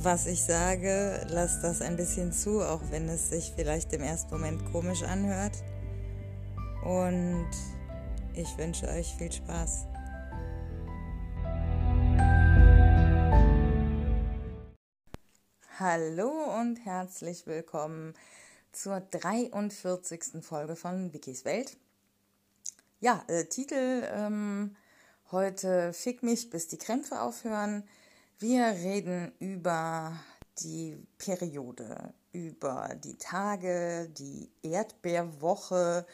was ich sage, lasst das ein bisschen zu, auch wenn es sich vielleicht im ersten Moment komisch anhört. Und ich wünsche euch viel Spaß. Hallo und herzlich willkommen zur 43. Folge von Wikis Welt. Ja, äh, Titel ähm, heute Fick mich, bis die Krämpfe aufhören. Wir reden über die Periode, über die Tage, die Erdbeerwoche,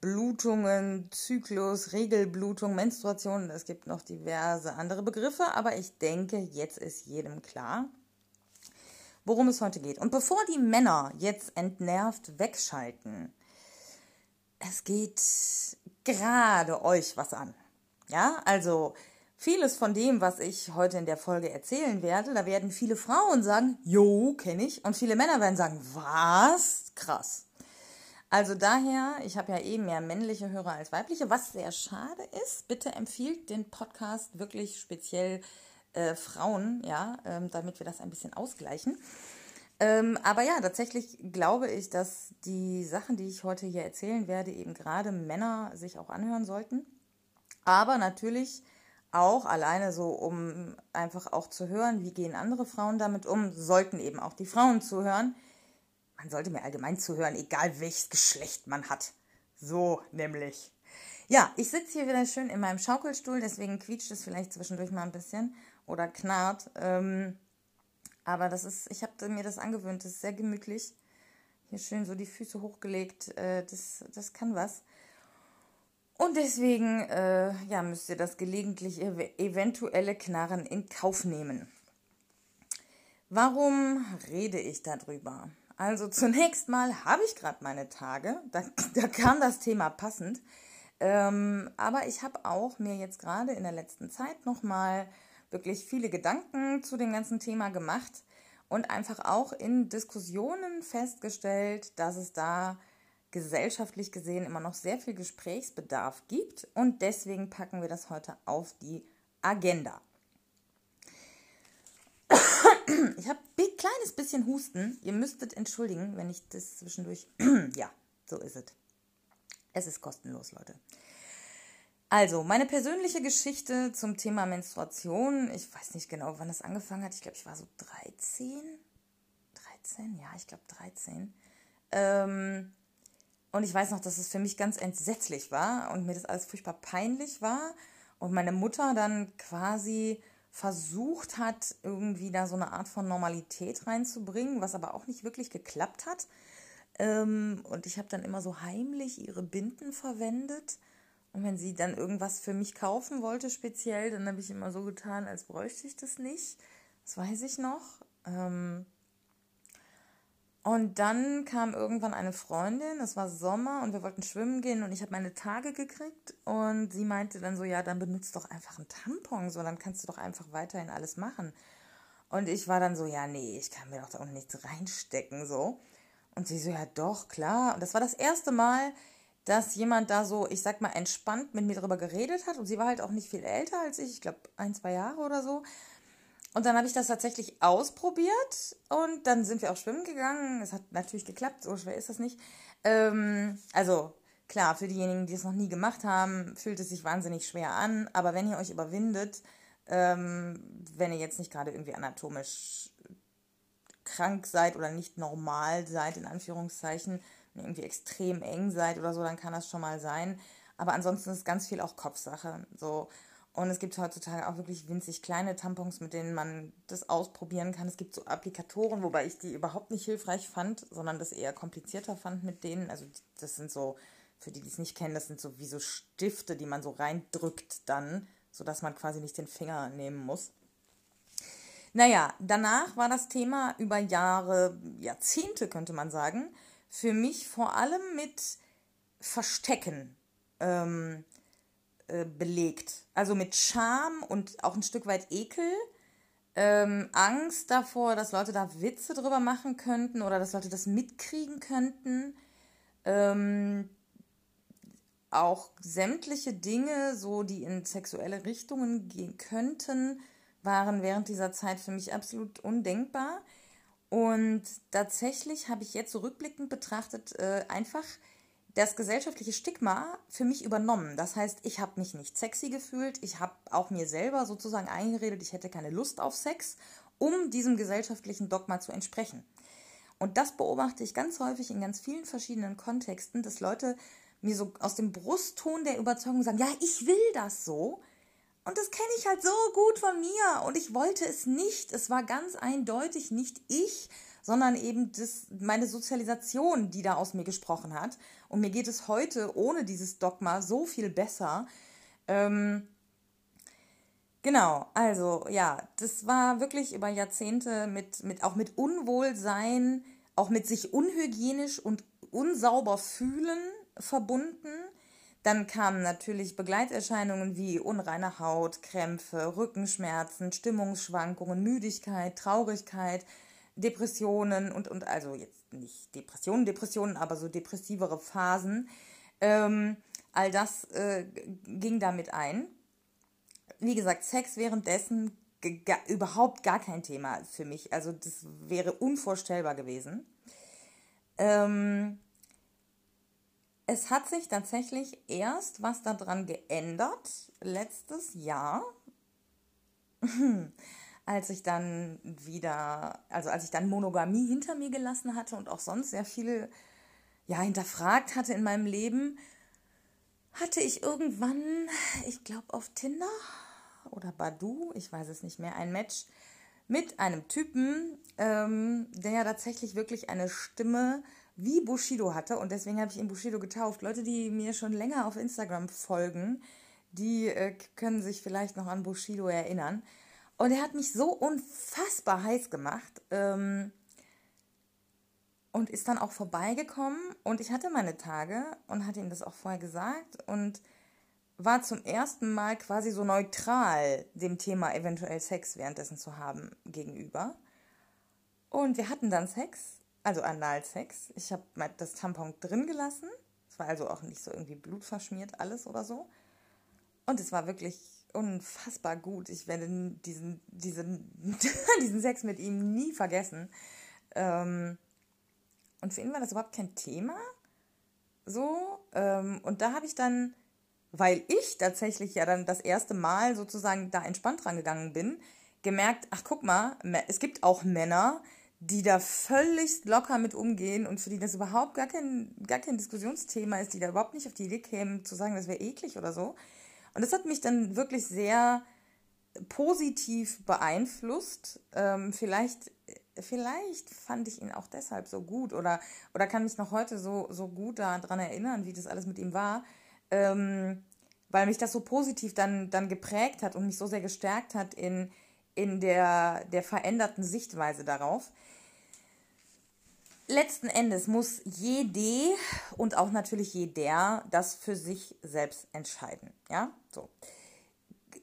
Blutungen, Zyklus, Regelblutung, Menstruation. Es gibt noch diverse andere Begriffe, aber ich denke, jetzt ist jedem klar, worum es heute geht. Und bevor die Männer jetzt entnervt wegschalten, es geht gerade euch was an. Ja, also Vieles von dem, was ich heute in der Folge erzählen werde, da werden viele Frauen sagen, jo, kenne ich. Und viele Männer werden sagen, was? Krass. Also daher, ich habe ja eben eh mehr männliche Hörer als weibliche, was sehr schade ist. Bitte empfiehlt den Podcast wirklich speziell äh, Frauen, ja, ähm, damit wir das ein bisschen ausgleichen. Ähm, aber ja, tatsächlich glaube ich, dass die Sachen, die ich heute hier erzählen werde, eben gerade Männer sich auch anhören sollten. Aber natürlich auch alleine so, um einfach auch zu hören, wie gehen andere Frauen damit um, sollten eben auch die Frauen zuhören. Man sollte mir allgemein zuhören, egal welches Geschlecht man hat. So nämlich. Ja, ich sitze hier wieder schön in meinem Schaukelstuhl, deswegen quietscht es vielleicht zwischendurch mal ein bisschen oder knarrt. Ähm, aber das ist, ich habe mir das angewöhnt, das ist sehr gemütlich. Hier schön so die Füße hochgelegt, äh, das, das kann was. Und deswegen äh, ja, müsst ihr das gelegentlich eventuelle Knarren in Kauf nehmen. Warum rede ich darüber? Also zunächst mal habe ich gerade meine Tage, da, da kam das Thema passend. Ähm, aber ich habe auch mir jetzt gerade in der letzten Zeit nochmal wirklich viele Gedanken zu dem ganzen Thema gemacht und einfach auch in Diskussionen festgestellt, dass es da gesellschaftlich gesehen immer noch sehr viel Gesprächsbedarf gibt und deswegen packen wir das heute auf die Agenda. Ich habe ein kleines bisschen Husten. Ihr müsstet entschuldigen, wenn ich das zwischendurch. ja, so ist es. Es ist kostenlos, Leute. Also, meine persönliche Geschichte zum Thema Menstruation. Ich weiß nicht genau, wann es angefangen hat. Ich glaube, ich war so 13. 13? Ja, ich glaube 13. Ähm, und ich weiß noch, dass es für mich ganz entsetzlich war und mir das alles furchtbar peinlich war. Und meine Mutter dann quasi versucht hat, irgendwie da so eine Art von Normalität reinzubringen, was aber auch nicht wirklich geklappt hat. Ähm, und ich habe dann immer so heimlich ihre Binden verwendet. Und wenn sie dann irgendwas für mich kaufen wollte, speziell, dann habe ich immer so getan, als bräuchte ich das nicht. Das weiß ich noch. Ähm, und dann kam irgendwann eine Freundin, es war Sommer und wir wollten schwimmen gehen und ich habe meine Tage gekriegt und sie meinte dann so, ja, dann benutzt doch einfach einen Tampon, so dann kannst du doch einfach weiterhin alles machen. Und ich war dann so, ja, nee, ich kann mir doch da unten nichts reinstecken, so. Und sie so, ja, doch, klar. Und das war das erste Mal, dass jemand da so, ich sag mal, entspannt mit mir darüber geredet hat. Und sie war halt auch nicht viel älter als ich, ich glaube ein, zwei Jahre oder so. Und dann habe ich das tatsächlich ausprobiert und dann sind wir auch schwimmen gegangen. Es hat natürlich geklappt, so schwer ist das nicht. Ähm, also klar, für diejenigen, die es noch nie gemacht haben, fühlt es sich wahnsinnig schwer an. Aber wenn ihr euch überwindet, ähm, wenn ihr jetzt nicht gerade irgendwie anatomisch krank seid oder nicht normal seid, in Anführungszeichen, irgendwie extrem eng seid oder so, dann kann das schon mal sein. Aber ansonsten ist ganz viel auch Kopfsache. So. Und es gibt heutzutage auch wirklich winzig kleine Tampons, mit denen man das ausprobieren kann. Es gibt so Applikatoren, wobei ich die überhaupt nicht hilfreich fand, sondern das eher komplizierter fand mit denen. Also das sind so, für die, die es nicht kennen, das sind so wie so Stifte, die man so reindrückt dann, sodass man quasi nicht den Finger nehmen muss. Naja, danach war das Thema über Jahre, Jahrzehnte könnte man sagen, für mich vor allem mit Verstecken ähm, äh, belegt. Also mit Scham und auch ein Stück weit Ekel. Ähm, Angst davor, dass Leute da Witze drüber machen könnten oder dass Leute das mitkriegen könnten. Ähm, auch sämtliche Dinge, so die in sexuelle Richtungen gehen könnten, waren während dieser Zeit für mich absolut undenkbar. Und tatsächlich habe ich jetzt so rückblickend betrachtet äh, einfach das gesellschaftliche Stigma für mich übernommen. Das heißt, ich habe mich nicht sexy gefühlt, ich habe auch mir selber sozusagen eingeredet, ich hätte keine Lust auf Sex, um diesem gesellschaftlichen Dogma zu entsprechen. Und das beobachte ich ganz häufig in ganz vielen verschiedenen Kontexten, dass Leute mir so aus dem Brustton der Überzeugung sagen, ja, ich will das so. Und das kenne ich halt so gut von mir und ich wollte es nicht. Es war ganz eindeutig nicht ich, sondern eben das, meine Sozialisation, die da aus mir gesprochen hat. Und mir geht es heute ohne dieses Dogma so viel besser. Ähm, genau, also ja, das war wirklich über Jahrzehnte mit, mit auch mit Unwohlsein, auch mit sich unhygienisch und unsauber fühlen verbunden. Dann kamen natürlich Begleiterscheinungen wie unreine Haut, Krämpfe, Rückenschmerzen, Stimmungsschwankungen, Müdigkeit, Traurigkeit, Depressionen und, und also jetzt nicht Depressionen, Depressionen, aber so depressivere Phasen. Ähm, all das äh, ging damit ein. Wie gesagt, Sex währenddessen überhaupt gar kein Thema für mich. Also das wäre unvorstellbar gewesen. Ähm, es hat sich tatsächlich erst was daran geändert letztes Jahr. als ich dann wieder, also als ich dann Monogamie hinter mir gelassen hatte und auch sonst sehr viel ja, hinterfragt hatte in meinem Leben, hatte ich irgendwann, ich glaube auf Tinder oder Badu, ich weiß es nicht mehr, ein Match mit einem Typen, ähm, der ja tatsächlich wirklich eine Stimme wie Bushido hatte und deswegen habe ich ihn Bushido getauft. Leute, die mir schon länger auf Instagram folgen, die äh, können sich vielleicht noch an Bushido erinnern. Und er hat mich so unfassbar heiß gemacht ähm, und ist dann auch vorbeigekommen. Und ich hatte meine Tage und hatte ihm das auch vorher gesagt und war zum ersten Mal quasi so neutral dem Thema eventuell Sex währenddessen zu haben gegenüber. Und wir hatten dann Sex, also Analsex. Ich habe das Tampon drin gelassen. Es war also auch nicht so irgendwie blutverschmiert alles oder so. Und es war wirklich unfassbar gut. Ich werde diesen, diesen, diesen Sex mit ihm nie vergessen. Ähm, und für ihn war das überhaupt kein Thema. So. Ähm, und da habe ich dann, weil ich tatsächlich ja dann das erste Mal sozusagen da entspannt rangegangen bin, gemerkt, ach guck mal, es gibt auch Männer, die da völlig locker mit umgehen und für die das überhaupt gar kein, gar kein Diskussionsthema ist, die da überhaupt nicht auf die Idee kämen zu sagen, das wäre eklig oder so. Und das hat mich dann wirklich sehr positiv beeinflusst. Ähm, vielleicht, vielleicht fand ich ihn auch deshalb so gut oder, oder kann mich noch heute so, so gut daran erinnern, wie das alles mit ihm war. Ähm, weil mich das so positiv dann, dann geprägt hat und mich so sehr gestärkt hat in, in der, der veränderten Sichtweise darauf letzten Endes muss jede und auch natürlich jeder das für sich selbst entscheiden. Ja, so.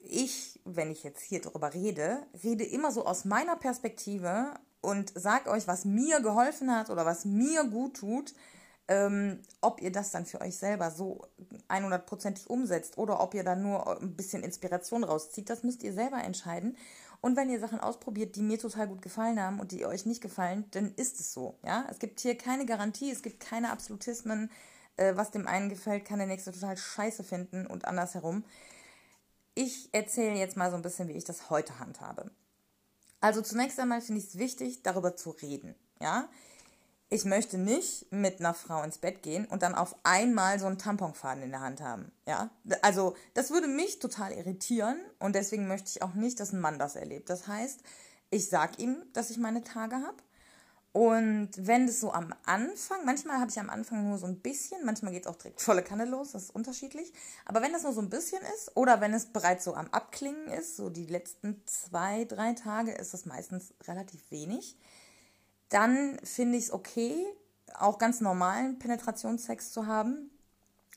Ich, wenn ich jetzt hier drüber rede, rede immer so aus meiner Perspektive und sag euch, was mir geholfen hat oder was mir gut tut. Ähm, ob ihr das dann für euch selber so 100%ig umsetzt oder ob ihr dann nur ein bisschen Inspiration rauszieht, das müsst ihr selber entscheiden. Und wenn ihr Sachen ausprobiert, die mir total gut gefallen haben und die euch nicht gefallen, dann ist es so. Ja, es gibt hier keine Garantie, es gibt keine Absolutismen. Äh, was dem einen gefällt, kann der nächste total scheiße finden und andersherum. Ich erzähle jetzt mal so ein bisschen, wie ich das heute handhabe. Also zunächst einmal finde ich es wichtig, darüber zu reden. Ja, ich möchte nicht mit einer Frau ins Bett gehen und dann auf einmal so einen Tamponfaden in der Hand haben. Ja, also das würde mich total irritieren und deswegen möchte ich auch nicht, dass ein Mann das erlebt. Das heißt, ich sag ihm, dass ich meine Tage habe. Und wenn das so am Anfang, manchmal habe ich am Anfang nur so ein bisschen, manchmal geht es auch direkt volle Kanne los, das ist unterschiedlich. Aber wenn das nur so ein bisschen ist oder wenn es bereits so am Abklingen ist, so die letzten zwei, drei Tage, ist das meistens relativ wenig dann finde ich es okay, auch ganz normalen Penetrationssex zu haben.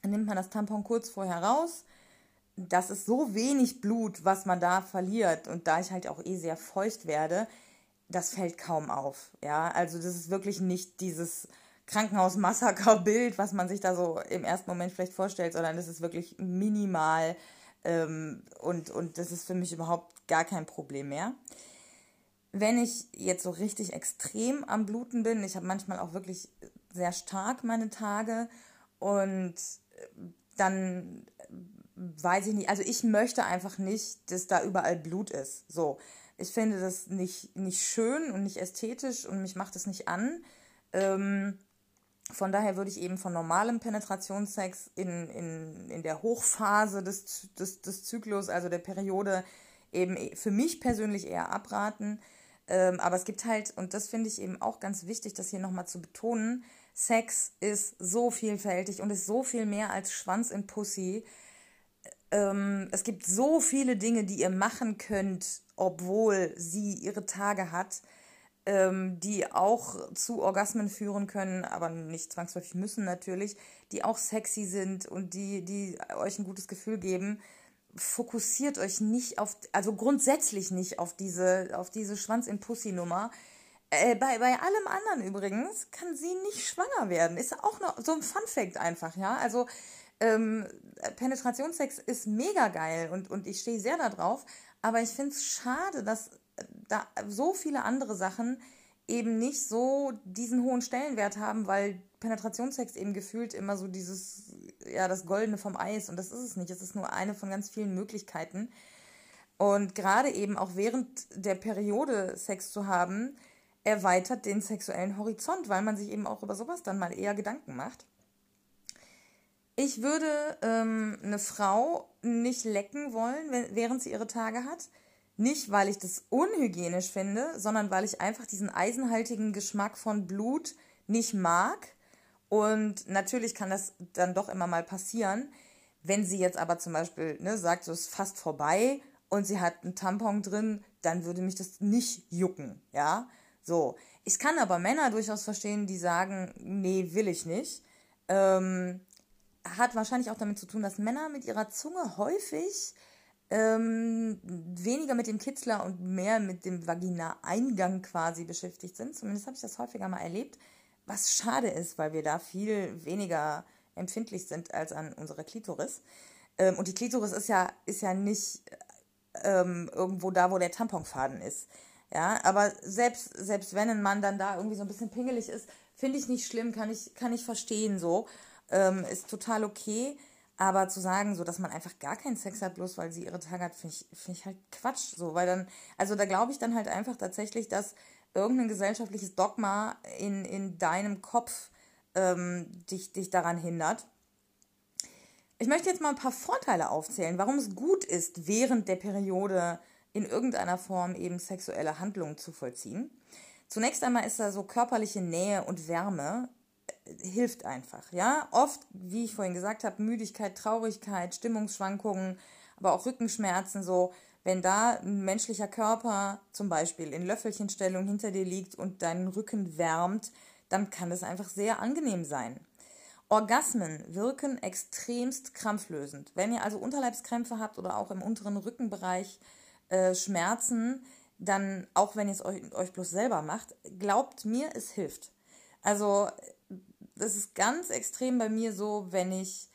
Dann nimmt man das Tampon kurz vorher raus. Das ist so wenig Blut, was man da verliert. Und da ich halt auch eh sehr feucht werde, das fällt kaum auf. Ja, also das ist wirklich nicht dieses Krankenhausmassaker-Bild, was man sich da so im ersten Moment vielleicht vorstellt, sondern das ist wirklich minimal ähm, und, und das ist für mich überhaupt gar kein Problem mehr. Wenn ich jetzt so richtig extrem am Bluten bin, ich habe manchmal auch wirklich sehr stark meine Tage und dann weiß ich nicht, also ich möchte einfach nicht, dass da überall Blut ist. So, ich finde das nicht, nicht schön und nicht ästhetisch und mich macht es nicht an. Ähm, von daher würde ich eben von normalem Penetrationssex in, in, in der Hochphase des, des, des Zyklus, also der Periode, eben für mich persönlich eher abraten. Ähm, aber es gibt halt, und das finde ich eben auch ganz wichtig, das hier nochmal zu betonen, Sex ist so vielfältig und ist so viel mehr als Schwanz in Pussy. Ähm, es gibt so viele Dinge, die ihr machen könnt, obwohl sie ihre Tage hat ähm, die auch zu Orgasmen führen können, aber nicht zwangsläufig müssen natürlich, die auch sexy sind und die, die euch ein gutes Gefühl geben. Fokussiert euch nicht auf, also grundsätzlich nicht auf diese, auf diese Schwanz in Pussy Nummer. Äh, bei, bei allem anderen übrigens kann sie nicht schwanger werden. Ist auch noch so ein Fun Fact einfach, ja. Also ähm, Penetrationssex ist mega geil und, und ich stehe sehr darauf, aber ich finde es schade, dass da so viele andere Sachen eben nicht so diesen hohen Stellenwert haben, weil Penetrationssex eben gefühlt immer so dieses, ja, das Goldene vom Eis und das ist es nicht. Es ist nur eine von ganz vielen Möglichkeiten. Und gerade eben auch während der Periode Sex zu haben, erweitert den sexuellen Horizont, weil man sich eben auch über sowas dann mal eher Gedanken macht. Ich würde ähm, eine Frau nicht lecken wollen, wenn, während sie ihre Tage hat nicht, weil ich das unhygienisch finde, sondern weil ich einfach diesen eisenhaltigen Geschmack von Blut nicht mag. Und natürlich kann das dann doch immer mal passieren. Wenn sie jetzt aber zum Beispiel ne, sagt, so ist fast vorbei und sie hat einen Tampon drin, dann würde mich das nicht jucken, ja. So. Ich kann aber Männer durchaus verstehen, die sagen, nee, will ich nicht. Ähm, hat wahrscheinlich auch damit zu tun, dass Männer mit ihrer Zunge häufig ähm, weniger mit dem Kitzler und mehr mit dem Vagina-Eingang quasi beschäftigt sind. Zumindest habe ich das häufiger mal erlebt, was schade ist, weil wir da viel weniger empfindlich sind als an unserer Klitoris. Ähm, und die Klitoris ist ja, ist ja nicht ähm, irgendwo da, wo der Tamponfaden ist. Ja, aber selbst, selbst wenn ein Mann dann da irgendwie so ein bisschen pingelig ist, finde ich nicht schlimm, kann ich, kann ich verstehen so. Ähm, ist total okay. Aber zu sagen, so dass man einfach gar keinen Sex hat, bloß weil sie ihre Tage hat, finde ich, find ich halt Quatsch. So, weil dann, also da glaube ich dann halt einfach tatsächlich, dass irgendein gesellschaftliches Dogma in, in deinem Kopf ähm, dich, dich daran hindert. Ich möchte jetzt mal ein paar Vorteile aufzählen, warum es gut ist, während der Periode in irgendeiner Form eben sexuelle Handlungen zu vollziehen. Zunächst einmal ist da so körperliche Nähe und Wärme hilft einfach, ja. Oft, wie ich vorhin gesagt habe, Müdigkeit, Traurigkeit, Stimmungsschwankungen, aber auch Rückenschmerzen, so, wenn da ein menschlicher Körper zum Beispiel in Löffelchenstellung hinter dir liegt und deinen Rücken wärmt, dann kann das einfach sehr angenehm sein. Orgasmen wirken extremst krampflösend. Wenn ihr also Unterleibskrämpfe habt oder auch im unteren Rückenbereich äh, Schmerzen, dann, auch wenn ihr es euch, euch bloß selber macht, glaubt mir, es hilft. Also das ist ganz extrem bei mir so, wenn ich,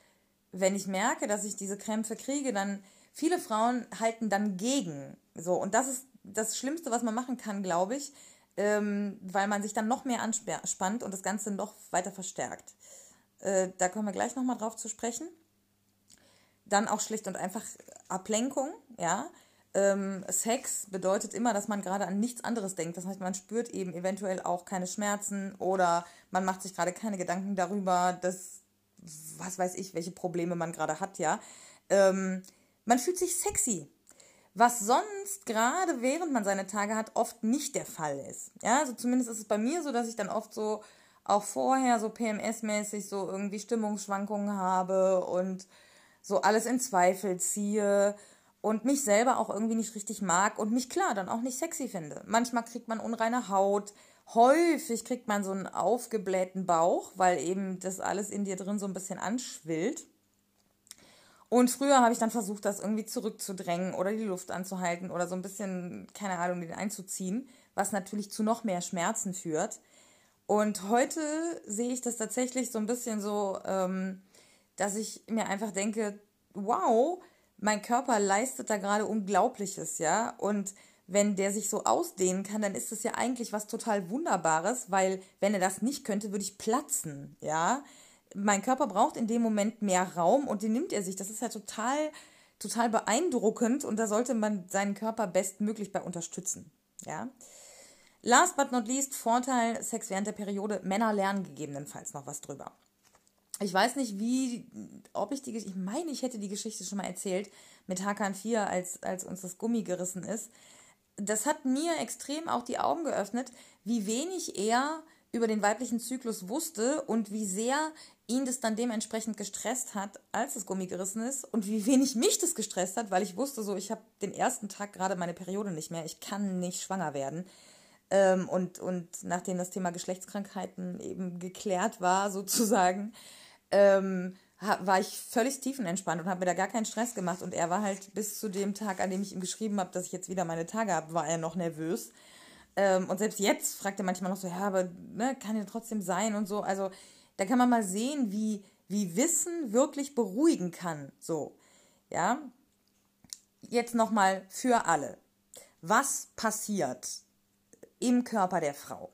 wenn ich merke, dass ich diese Krämpfe kriege, dann viele Frauen halten dann gegen. So, und das ist das Schlimmste, was man machen kann, glaube ich, ähm, weil man sich dann noch mehr anspannt und das Ganze noch weiter verstärkt. Äh, da kommen wir gleich nochmal drauf zu sprechen. Dann auch schlicht und einfach Ablenkung, ja. Ähm, Sex bedeutet immer, dass man gerade an nichts anderes denkt. Das heißt, man spürt eben eventuell auch keine Schmerzen oder man macht sich gerade keine Gedanken darüber, dass, was weiß ich, welche Probleme man gerade hat, ja. Ähm, man fühlt sich sexy. Was sonst gerade während man seine Tage hat, oft nicht der Fall ist. Ja, also zumindest ist es bei mir so, dass ich dann oft so auch vorher so PMS-mäßig so irgendwie Stimmungsschwankungen habe und so alles in Zweifel ziehe und mich selber auch irgendwie nicht richtig mag und mich klar dann auch nicht sexy finde. Manchmal kriegt man unreine Haut, häufig kriegt man so einen aufgeblähten Bauch, weil eben das alles in dir drin so ein bisschen anschwillt. Und früher habe ich dann versucht, das irgendwie zurückzudrängen oder die Luft anzuhalten oder so ein bisschen, keine Ahnung, den einzuziehen, was natürlich zu noch mehr Schmerzen führt. Und heute sehe ich das tatsächlich so ein bisschen so, ähm, dass ich mir einfach denke, wow, mein Körper leistet da gerade Unglaubliches, ja. Und wenn der sich so ausdehnen kann, dann ist das ja eigentlich was total Wunderbares, weil wenn er das nicht könnte, würde ich platzen, ja mein Körper braucht in dem Moment mehr Raum und den nimmt er sich. Das ist ja total, total beeindruckend und da sollte man seinen Körper bestmöglich bei unterstützen. Ja. Last but not least, Vorteil Sex während der Periode. Männer lernen gegebenenfalls noch was drüber. Ich weiß nicht, wie, ob ich die, ich meine, ich hätte die Geschichte schon mal erzählt mit Hakan 4, als, als uns das Gummi gerissen ist. Das hat mir extrem auch die Augen geöffnet, wie wenig er über den weiblichen Zyklus wusste und wie sehr ihn das dann dementsprechend gestresst hat, als das Gummi gerissen ist und wie wenig mich das gestresst hat, weil ich wusste so, ich habe den ersten Tag gerade meine Periode nicht mehr, ich kann nicht schwanger werden. Ähm, und, und nachdem das Thema Geschlechtskrankheiten eben geklärt war, sozusagen, ähm, war ich völlig tiefenentspannt und habe mir da gar keinen Stress gemacht. Und er war halt bis zu dem Tag, an dem ich ihm geschrieben habe, dass ich jetzt wieder meine Tage habe, war er noch nervös. Ähm, und selbst jetzt fragt er manchmal noch so, ja, aber ne, kann ja trotzdem sein und so. Also da kann man mal sehen, wie, wie Wissen wirklich beruhigen kann. So, ja. Jetzt nochmal für alle. Was passiert im Körper der Frau?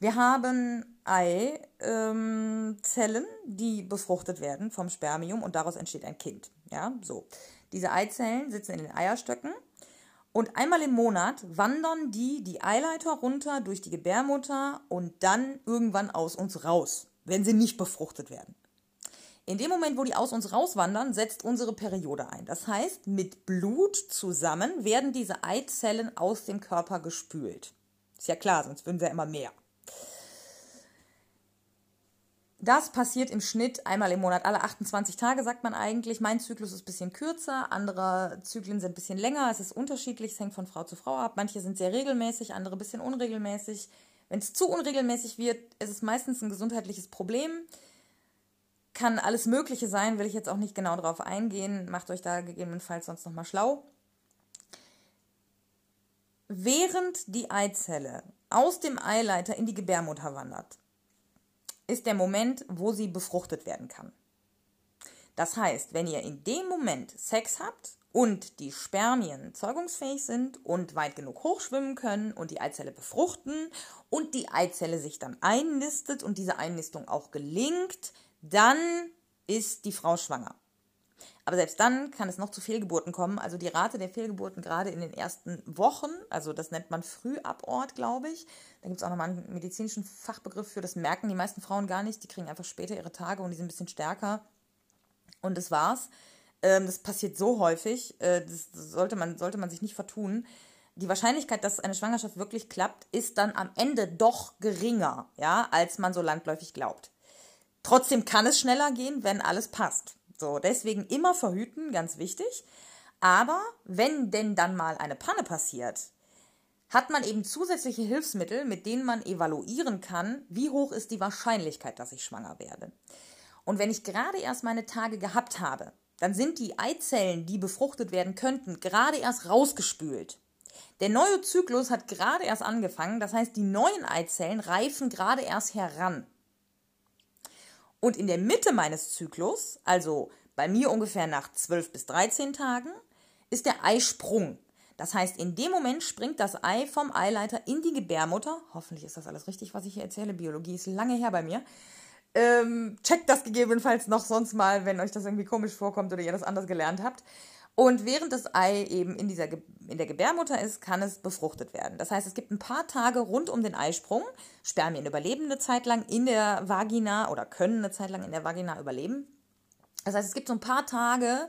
Wir haben Eizellen, ähm, die befruchtet werden vom Spermium und daraus entsteht ein Kind. Ja, so. Diese Eizellen sitzen in den Eierstöcken und einmal im Monat wandern die die Eileiter runter durch die Gebärmutter und dann irgendwann aus uns raus, wenn sie nicht befruchtet werden. In dem Moment, wo die aus uns rauswandern, setzt unsere Periode ein. Das heißt, mit Blut zusammen werden diese Eizellen aus dem Körper gespült. Ist ja klar, sonst würden sie ja immer mehr. Das passiert im Schnitt einmal im Monat, alle 28 Tage, sagt man eigentlich. Mein Zyklus ist ein bisschen kürzer, andere Zyklen sind ein bisschen länger. Es ist unterschiedlich, es hängt von Frau zu Frau ab. Manche sind sehr regelmäßig, andere ein bisschen unregelmäßig. Wenn es zu unregelmäßig wird, ist es meistens ein gesundheitliches Problem. Kann alles Mögliche sein, will ich jetzt auch nicht genau darauf eingehen. Macht euch da gegebenenfalls sonst nochmal schlau. Während die Eizelle aus dem Eileiter in die Gebärmutter wandert, ist der Moment, wo sie befruchtet werden kann. Das heißt, wenn ihr in dem Moment Sex habt und die Spermien zeugungsfähig sind und weit genug hochschwimmen können und die Eizelle befruchten und die Eizelle sich dann einnistet und diese Einnistung auch gelingt, dann ist die Frau schwanger. Aber selbst dann kann es noch zu Fehlgeburten kommen. Also die Rate der Fehlgeburten gerade in den ersten Wochen, also das nennt man Frühabort, glaube ich. Da gibt es auch nochmal einen medizinischen Fachbegriff für, das merken die meisten Frauen gar nicht. Die kriegen einfach später ihre Tage und die sind ein bisschen stärker. Und das war's. Ähm, das passiert so häufig, äh, das sollte man, sollte man sich nicht vertun. Die Wahrscheinlichkeit, dass eine Schwangerschaft wirklich klappt, ist dann am Ende doch geringer, ja, als man so landläufig glaubt. Trotzdem kann es schneller gehen, wenn alles passt. So, deswegen immer verhüten, ganz wichtig. Aber wenn denn dann mal eine Panne passiert, hat man eben zusätzliche Hilfsmittel, mit denen man evaluieren kann, wie hoch ist die Wahrscheinlichkeit, dass ich schwanger werde. Und wenn ich gerade erst meine Tage gehabt habe, dann sind die Eizellen, die befruchtet werden könnten, gerade erst rausgespült. Der neue Zyklus hat gerade erst angefangen, das heißt, die neuen Eizellen reifen gerade erst heran. Und in der Mitte meines Zyklus, also bei mir ungefähr nach 12 bis 13 Tagen, ist der Eisprung. Das heißt, in dem Moment springt das Ei vom Eileiter in die Gebärmutter. Hoffentlich ist das alles richtig, was ich hier erzähle. Biologie ist lange her bei mir. Ähm, checkt das gegebenenfalls noch sonst mal, wenn euch das irgendwie komisch vorkommt oder ihr das anders gelernt habt. Und während das Ei eben in, dieser, in der Gebärmutter ist, kann es befruchtet werden. Das heißt, es gibt ein paar Tage rund um den Eisprung. Spermien überleben eine Zeit lang in der Vagina oder können eine Zeit lang in der Vagina überleben. Das heißt, es gibt so ein paar Tage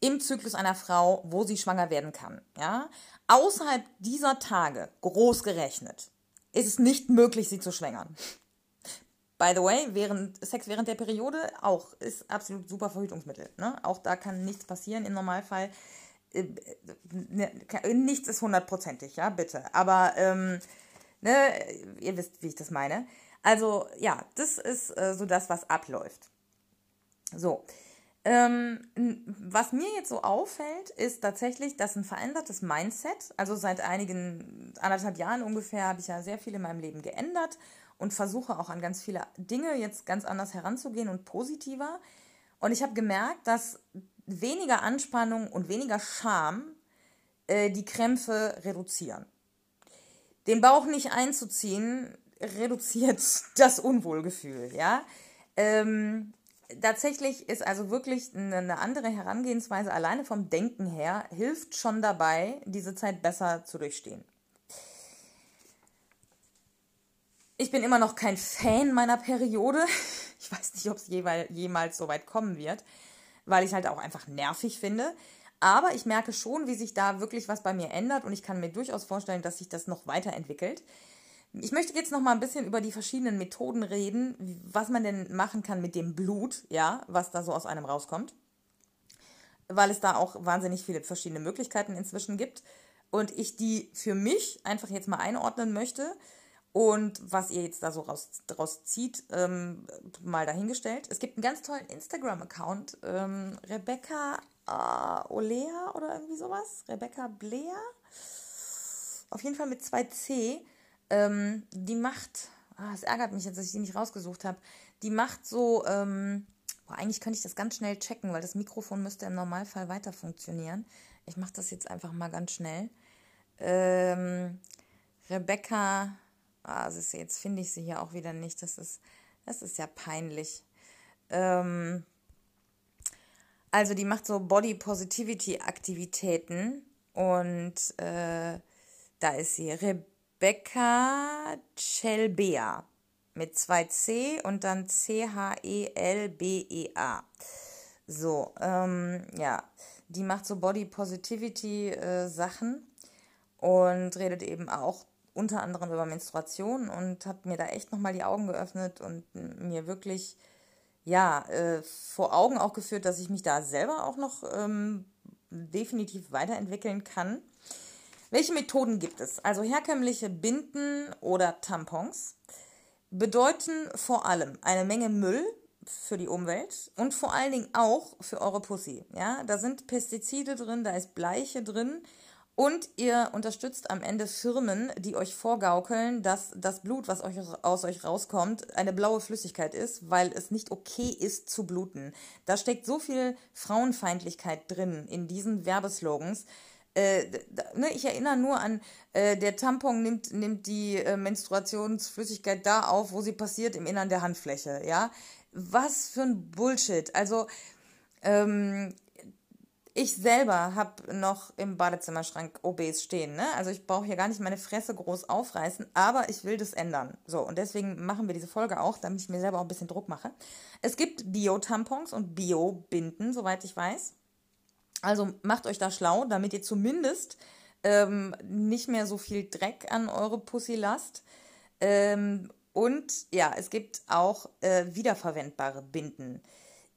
im Zyklus einer Frau, wo sie schwanger werden kann. Ja? Außerhalb dieser Tage, groß gerechnet, ist es nicht möglich, sie zu schwängern. By the way, während, Sex während der Periode auch ist absolut super Verhütungsmittel. Ne? Auch da kann nichts passieren im Normalfall. äh, ne, nichts ist hundertprozentig, ja, bitte. Aber, ähm, ne, ihr wisst, wie ich das meine. Also, ja, das ist äh, so das, was abläuft. So. Ähm, was mir jetzt so auffällt, ist tatsächlich, dass ein verändertes Mindset, also seit einigen, anderthalb Jahren ungefähr, habe ich ja sehr viel in meinem Leben geändert und versuche auch an ganz viele Dinge jetzt ganz anders heranzugehen und positiver. Und ich habe gemerkt, dass weniger Anspannung und weniger Scham äh, die Krämpfe reduzieren. Den Bauch nicht einzuziehen reduziert das Unwohlgefühl, ja. Ähm, tatsächlich ist also wirklich eine andere Herangehensweise alleine vom Denken her hilft schon dabei, diese Zeit besser zu durchstehen. Ich bin immer noch kein Fan meiner Periode. Ich weiß nicht, ob es jemals so weit kommen wird, weil ich halt auch einfach nervig finde. Aber ich merke schon, wie sich da wirklich was bei mir ändert und ich kann mir durchaus vorstellen, dass sich das noch weiterentwickelt. Ich möchte jetzt noch mal ein bisschen über die verschiedenen Methoden reden, was man denn machen kann mit dem Blut, ja, was da so aus einem rauskommt. Weil es da auch wahnsinnig viele verschiedene Möglichkeiten inzwischen gibt. Und ich die für mich einfach jetzt mal einordnen möchte. Und was ihr jetzt da so raus, draus zieht, ähm, mal dahingestellt. Es gibt einen ganz tollen Instagram-Account, ähm, Rebecca äh, Olea oder irgendwie sowas. Rebecca Blea. Auf jeden Fall mit zwei C. Ähm, die macht, ah, es ärgert mich jetzt, dass ich die nicht rausgesucht habe, die macht so, ähm, boah, eigentlich könnte ich das ganz schnell checken, weil das Mikrofon müsste im Normalfall weiter funktionieren. Ich mache das jetzt einfach mal ganz schnell. Ähm, Rebecca, ah, ist, jetzt finde ich sie hier auch wieder nicht. Das ist, das ist ja peinlich. Ähm, also die macht so Body Positivity Aktivitäten und äh, da ist sie. Rebecca Chelbea mit zwei C und dann C-H-E-L-B-E-A. So, ähm, ja, die macht so Body Positivity äh, Sachen und redet eben auch unter anderem über Menstruation und hat mir da echt nochmal die Augen geöffnet und mir wirklich, ja, äh, vor Augen auch geführt, dass ich mich da selber auch noch ähm, definitiv weiterentwickeln kann. Welche Methoden gibt es? Also herkömmliche Binden oder Tampons bedeuten vor allem eine Menge Müll für die Umwelt und vor allen Dingen auch für eure Pussy. Ja, da sind Pestizide drin, da ist Bleiche drin und ihr unterstützt am Ende Firmen, die euch vorgaukeln, dass das Blut, was euch aus euch rauskommt, eine blaue Flüssigkeit ist, weil es nicht okay ist zu bluten. Da steckt so viel Frauenfeindlichkeit drin in diesen Werbeslogans. Äh, ne, ich erinnere nur an, äh, der Tampon nimmt, nimmt die äh, Menstruationsflüssigkeit da auf, wo sie passiert, im Innern der Handfläche, ja. Was für ein Bullshit. Also, ähm, ich selber habe noch im Badezimmerschrank OBs stehen, ne? Also ich brauche hier gar nicht meine Fresse groß aufreißen, aber ich will das ändern. So, und deswegen machen wir diese Folge auch, damit ich mir selber auch ein bisschen Druck mache. Es gibt Bio-Tampons und Bio-Binden, soweit ich weiß. Also macht euch da schlau, damit ihr zumindest ähm, nicht mehr so viel Dreck an eure Pussy lasst. Ähm, und ja, es gibt auch äh, wiederverwendbare Binden.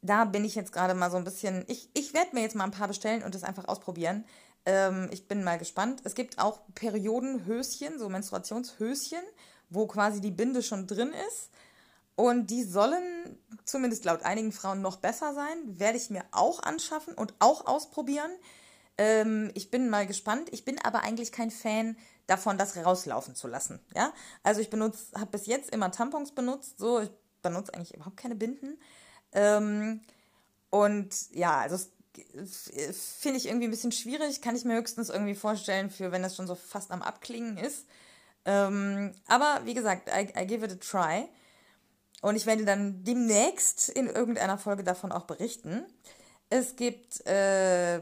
Da bin ich jetzt gerade mal so ein bisschen. Ich, ich werde mir jetzt mal ein paar bestellen und das einfach ausprobieren. Ähm, ich bin mal gespannt. Es gibt auch Periodenhöschen, so Menstruationshöschen, wo quasi die Binde schon drin ist. Und die sollen, zumindest laut einigen Frauen, noch besser sein. Werde ich mir auch anschaffen und auch ausprobieren. Ähm, ich bin mal gespannt. Ich bin aber eigentlich kein Fan davon, das rauslaufen zu lassen. Ja, also ich benutze, habe bis jetzt immer Tampons benutzt. So, ich benutze eigentlich überhaupt keine Binden. Ähm, und ja, also finde ich irgendwie ein bisschen schwierig. Kann ich mir höchstens irgendwie vorstellen, für wenn das schon so fast am Abklingen ist. Ähm, aber wie gesagt, I, I give it a try. Und ich werde dann demnächst in irgendeiner Folge davon auch berichten. Es gibt äh,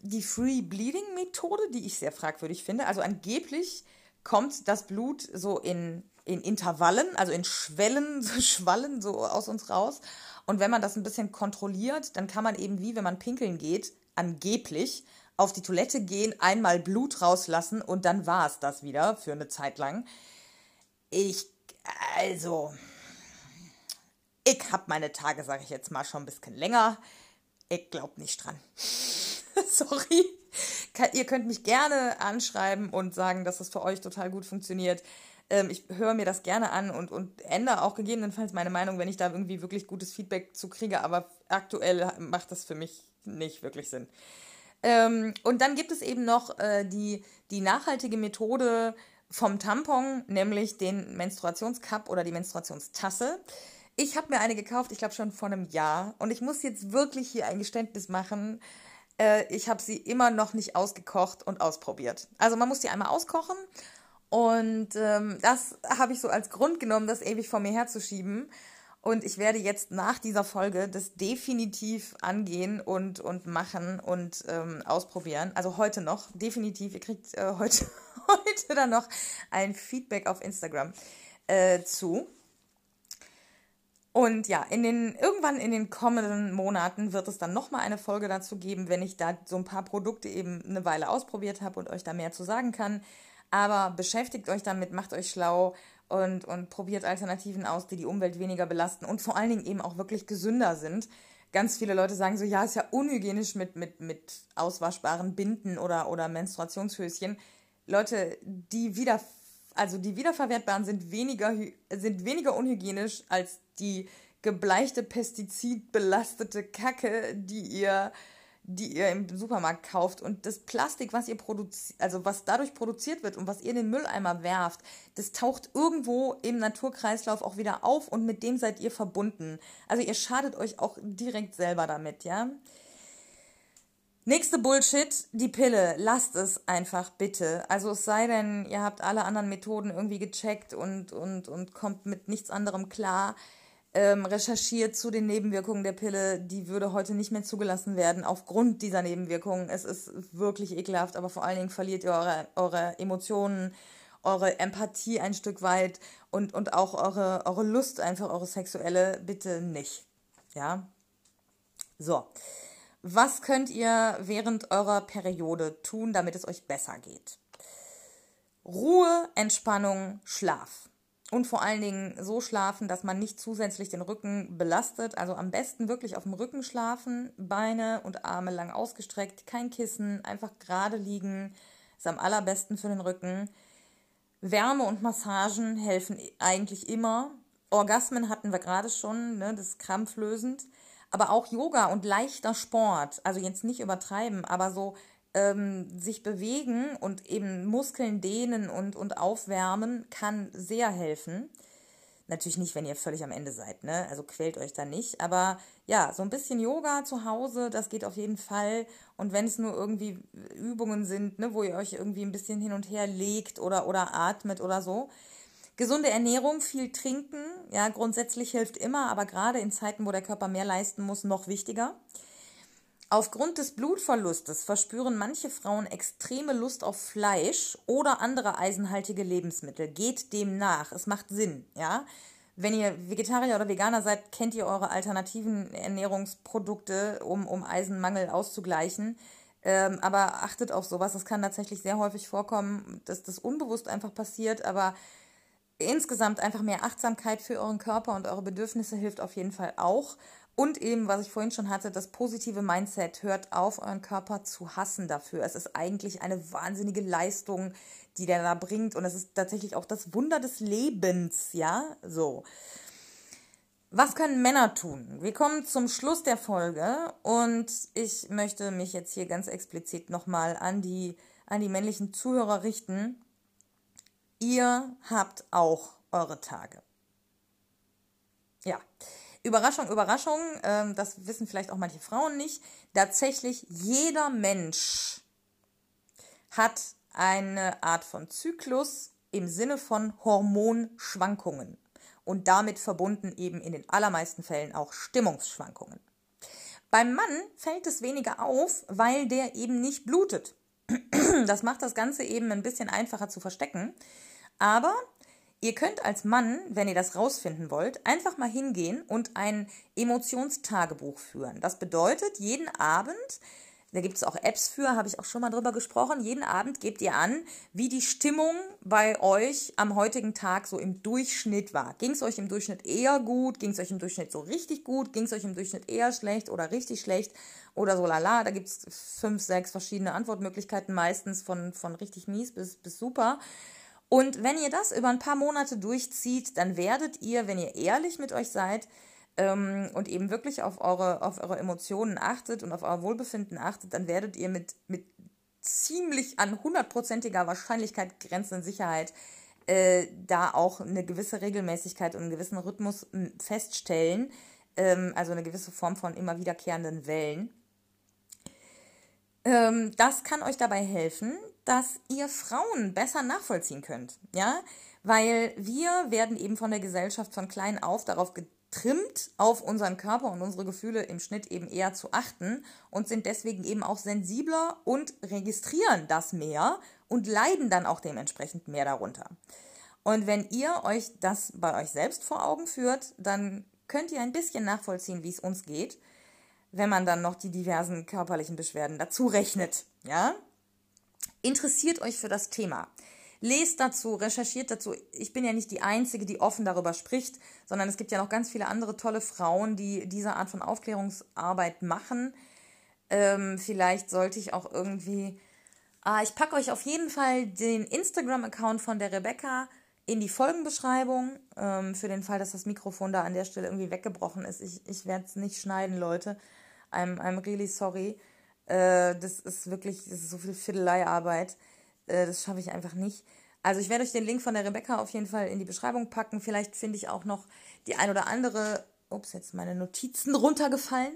die Free Bleeding Methode, die ich sehr fragwürdig finde. Also angeblich kommt das Blut so in, in Intervallen, also in Schwellen, so Schwallen so aus uns raus. Und wenn man das ein bisschen kontrolliert, dann kann man eben wie, wenn man pinkeln geht, angeblich auf die Toilette gehen, einmal Blut rauslassen und dann war es das wieder für eine Zeit lang. Ich, also, ich habe meine Tage, sage ich jetzt mal, schon ein bisschen länger. Ich glaube nicht dran. Sorry. Ihr könnt mich gerne anschreiben und sagen, dass das für euch total gut funktioniert. Ähm, ich höre mir das gerne an und, und ändere auch gegebenenfalls meine Meinung, wenn ich da irgendwie wirklich gutes Feedback zu kriege. Aber aktuell macht das für mich nicht wirklich Sinn. Ähm, und dann gibt es eben noch äh, die, die nachhaltige Methode vom Tampon, nämlich den Menstruationscup oder die Menstruationstasse. Ich habe mir eine gekauft, ich glaube schon vor einem Jahr. Und ich muss jetzt wirklich hier ein Geständnis machen. Äh, ich habe sie immer noch nicht ausgekocht und ausprobiert. Also man muss die einmal auskochen. Und ähm, das habe ich so als Grund genommen, das ewig vor mir herzuschieben. Und ich werde jetzt nach dieser Folge das definitiv angehen und, und machen und ähm, ausprobieren. Also heute noch, definitiv. Ihr kriegt äh, heute, heute dann noch ein Feedback auf Instagram äh, zu. Und ja, in den, irgendwann in den kommenden Monaten wird es dann nochmal eine Folge dazu geben, wenn ich da so ein paar Produkte eben eine Weile ausprobiert habe und euch da mehr zu sagen kann. Aber beschäftigt euch damit, macht euch schlau und, und probiert Alternativen aus, die die Umwelt weniger belasten und vor allen Dingen eben auch wirklich gesünder sind. Ganz viele Leute sagen so, ja, ist ja unhygienisch mit, mit, mit auswaschbaren Binden oder, oder Menstruationshöschen. Leute, die wieder also die wiederverwertbaren sind weniger, sind weniger unhygienisch als die gebleichte, pestizidbelastete Kacke, die ihr, die ihr im Supermarkt kauft. Und das Plastik, was ihr produziert, also was dadurch produziert wird und was ihr in den Mülleimer werft, das taucht irgendwo im Naturkreislauf auch wieder auf und mit dem seid ihr verbunden. Also ihr schadet euch auch direkt selber damit, ja. Nächste Bullshit, die Pille. Lasst es einfach bitte. Also es sei denn, ihr habt alle anderen Methoden irgendwie gecheckt und, und, und kommt mit nichts anderem klar. Ähm, recherchiert zu den Nebenwirkungen der Pille. Die würde heute nicht mehr zugelassen werden aufgrund dieser Nebenwirkungen. Es ist wirklich ekelhaft, aber vor allen Dingen verliert ihr eure, eure Emotionen, eure Empathie ein Stück weit und, und auch eure, eure Lust, einfach eure sexuelle, bitte nicht. Ja? So. Was könnt ihr während eurer Periode tun, damit es euch besser geht? Ruhe, Entspannung, Schlaf. Und vor allen Dingen so schlafen, dass man nicht zusätzlich den Rücken belastet. Also am besten wirklich auf dem Rücken schlafen, Beine und Arme lang ausgestreckt, kein Kissen, einfach gerade liegen. Ist am allerbesten für den Rücken. Wärme und Massagen helfen eigentlich immer. Orgasmen hatten wir gerade schon, ne, das ist krampflösend aber auch Yoga und leichter Sport, also jetzt nicht übertreiben, aber so ähm, sich bewegen und eben Muskeln dehnen und, und aufwärmen kann sehr helfen. Natürlich nicht, wenn ihr völlig am Ende seid, ne? Also quält euch da nicht. Aber ja, so ein bisschen Yoga zu Hause, das geht auf jeden Fall. Und wenn es nur irgendwie Übungen sind, ne, wo ihr euch irgendwie ein bisschen hin und her legt oder, oder atmet oder so, Gesunde Ernährung, viel trinken, ja, grundsätzlich hilft immer, aber gerade in Zeiten, wo der Körper mehr leisten muss, noch wichtiger. Aufgrund des Blutverlustes verspüren manche Frauen extreme Lust auf Fleisch oder andere eisenhaltige Lebensmittel. Geht dem nach. Es macht Sinn, ja. Wenn ihr Vegetarier oder Veganer seid, kennt ihr eure alternativen Ernährungsprodukte, um, um Eisenmangel auszugleichen. Ähm, aber achtet auf sowas. Das kann tatsächlich sehr häufig vorkommen, dass das unbewusst einfach passiert. Aber insgesamt einfach mehr Achtsamkeit für euren Körper und eure Bedürfnisse hilft auf jeden Fall auch. Und eben, was ich vorhin schon hatte, das positive Mindset. Hört auf, euren Körper zu hassen dafür. Es ist eigentlich eine wahnsinnige Leistung, die der da bringt. Und es ist tatsächlich auch das Wunder des Lebens, ja? So. Was können Männer tun? Wir kommen zum Schluss der Folge und ich möchte mich jetzt hier ganz explizit nochmal an die, an die männlichen Zuhörer richten ihr habt auch eure Tage. Ja, Überraschung, Überraschung, ähm, das wissen vielleicht auch manche Frauen nicht. Tatsächlich, jeder Mensch hat eine Art von Zyklus im Sinne von Hormonschwankungen und damit verbunden eben in den allermeisten Fällen auch Stimmungsschwankungen. Beim Mann fällt es weniger auf, weil der eben nicht blutet. Das macht das Ganze eben ein bisschen einfacher zu verstecken. Aber ihr könnt als Mann, wenn ihr das rausfinden wollt, einfach mal hingehen und ein Emotionstagebuch führen. Das bedeutet, jeden Abend Da gibt es auch Apps für, habe ich auch schon mal drüber gesprochen. Jeden Abend gebt ihr an, wie die Stimmung bei euch am heutigen Tag so im Durchschnitt war. Ging es euch im Durchschnitt eher gut? Ging es euch im Durchschnitt so richtig gut? Ging es euch im Durchschnitt eher schlecht oder richtig schlecht? Oder so lala? Da gibt es fünf, sechs verschiedene Antwortmöglichkeiten, meistens von, von richtig mies bis, bis super. Und wenn ihr das über ein paar Monate durchzieht, dann werdet ihr, wenn ihr ehrlich mit euch seid, ähm, und eben wirklich auf eure, auf eure Emotionen achtet und auf euer Wohlbefinden achtet, dann werdet ihr mit, mit ziemlich an hundertprozentiger Wahrscheinlichkeit grenzenden Sicherheit äh, da auch eine gewisse Regelmäßigkeit und einen gewissen Rhythmus feststellen, ähm, also eine gewisse Form von immer wiederkehrenden Wellen. Ähm, das kann euch dabei helfen, dass ihr Frauen besser nachvollziehen könnt, ja, weil wir werden eben von der Gesellschaft von klein auf darauf trimmt, auf unseren Körper und unsere Gefühle im Schnitt eben eher zu achten und sind deswegen eben auch sensibler und registrieren das mehr und leiden dann auch dementsprechend mehr darunter. Und wenn ihr euch das bei euch selbst vor Augen führt, dann könnt ihr ein bisschen nachvollziehen, wie es uns geht, wenn man dann noch die diversen körperlichen Beschwerden dazu rechnet, ja? Interessiert euch für das Thema. Lest dazu, recherchiert dazu. Ich bin ja nicht die Einzige, die offen darüber spricht, sondern es gibt ja noch ganz viele andere tolle Frauen, die diese Art von Aufklärungsarbeit machen. Ähm, vielleicht sollte ich auch irgendwie. Ah, ich packe euch auf jeden Fall den Instagram-Account von der Rebecca in die Folgenbeschreibung. Ähm, für den Fall, dass das Mikrofon da an der Stelle irgendwie weggebrochen ist. Ich, ich werde es nicht schneiden, Leute. I'm, I'm really sorry. Äh, das ist wirklich, das ist so viel Fiddeleiarbeit. Äh, das schaffe ich einfach nicht. Also ich werde euch den Link von der Rebecca auf jeden Fall in die Beschreibung packen. Vielleicht finde ich auch noch die ein oder andere, ups, jetzt meine Notizen runtergefallen,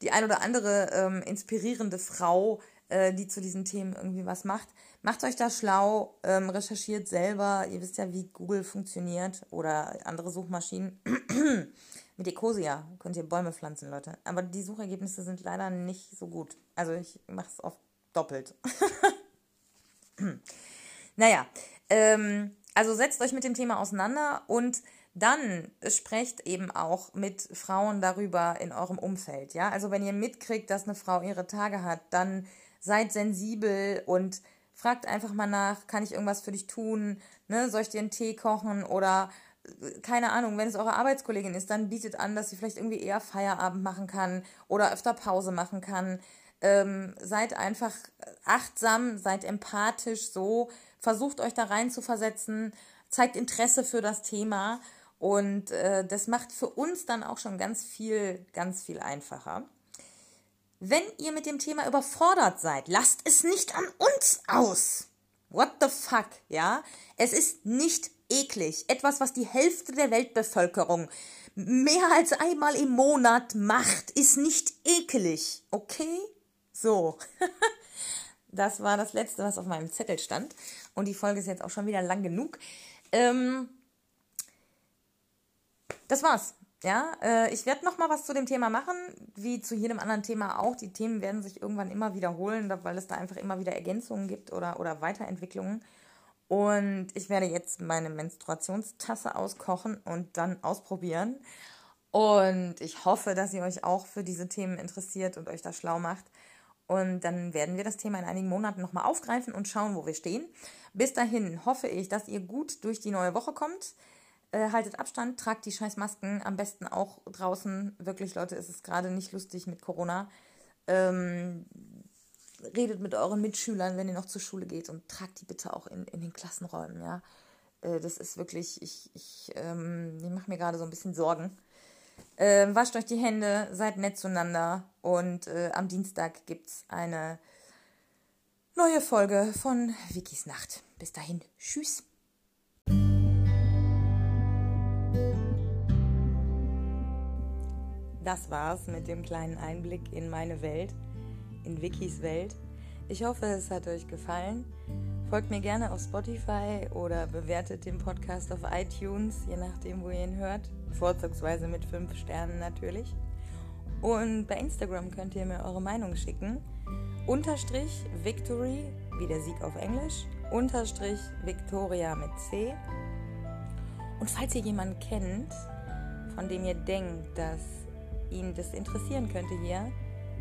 die ein oder andere ähm, inspirierende Frau, äh, die zu diesen Themen irgendwie was macht. Macht euch da schlau, ähm, recherchiert selber. Ihr wisst ja, wie Google funktioniert oder andere Suchmaschinen. Mit Ecosia könnt ihr Bäume pflanzen, Leute. Aber die Suchergebnisse sind leider nicht so gut. Also ich mache es oft doppelt. naja, ähm, also setzt euch mit dem Thema auseinander und dann sprecht eben auch mit Frauen darüber in eurem Umfeld. Ja, also wenn ihr mitkriegt, dass eine Frau ihre Tage hat, dann seid sensibel und fragt einfach mal nach, kann ich irgendwas für dich tun? Ne? Soll ich dir einen Tee kochen oder keine Ahnung, wenn es eure Arbeitskollegin ist, dann bietet an, dass sie vielleicht irgendwie eher Feierabend machen kann oder öfter Pause machen kann. Ähm, seid einfach achtsam, seid empathisch so, versucht euch da rein zu versetzen, zeigt Interesse für das Thema und äh, das macht für uns dann auch schon ganz viel, ganz viel einfacher. Wenn ihr mit dem Thema überfordert seid, lasst es nicht an uns aus. What the fuck, ja? Es ist nicht eklig. Etwas, was die Hälfte der Weltbevölkerung mehr als einmal im Monat macht, ist nicht ekelig, okay? So, das war das Letzte, was auf meinem Zettel stand. Und die Folge ist jetzt auch schon wieder lang genug. Ähm, das war's. Ja, äh, ich werde noch mal was zu dem Thema machen, wie zu jedem anderen Thema auch. Die Themen werden sich irgendwann immer wiederholen, weil es da einfach immer wieder Ergänzungen gibt oder, oder Weiterentwicklungen. Und ich werde jetzt meine Menstruationstasse auskochen und dann ausprobieren. Und ich hoffe, dass ihr euch auch für diese Themen interessiert und euch da schlau macht. Und dann werden wir das Thema in einigen Monaten nochmal aufgreifen und schauen, wo wir stehen. Bis dahin hoffe ich, dass ihr gut durch die neue Woche kommt. Äh, haltet Abstand, tragt die scheiß Masken, am besten auch draußen. Wirklich, Leute, es ist gerade nicht lustig mit Corona. Ähm, redet mit euren Mitschülern, wenn ihr noch zur Schule geht und tragt die bitte auch in, in den Klassenräumen, ja. Äh, das ist wirklich, ich, ich, ähm, ich mache mir gerade so ein bisschen Sorgen äh, wascht euch die Hände, seid nett zueinander und äh, am Dienstag gibt es eine neue Folge von Wikis Nacht. Bis dahin, tschüss. Das war's mit dem kleinen Einblick in meine Welt, in Wikis Welt. Ich hoffe, es hat euch gefallen. Folgt mir gerne auf Spotify oder bewertet den Podcast auf iTunes, je nachdem, wo ihr ihn hört. Vorzugsweise mit 5 Sternen natürlich. Und bei Instagram könnt ihr mir eure Meinung schicken. Unterstrich Victory, wie der Sieg auf Englisch. Unterstrich Victoria mit C. Und falls ihr jemanden kennt, von dem ihr denkt, dass ihn das interessieren könnte hier,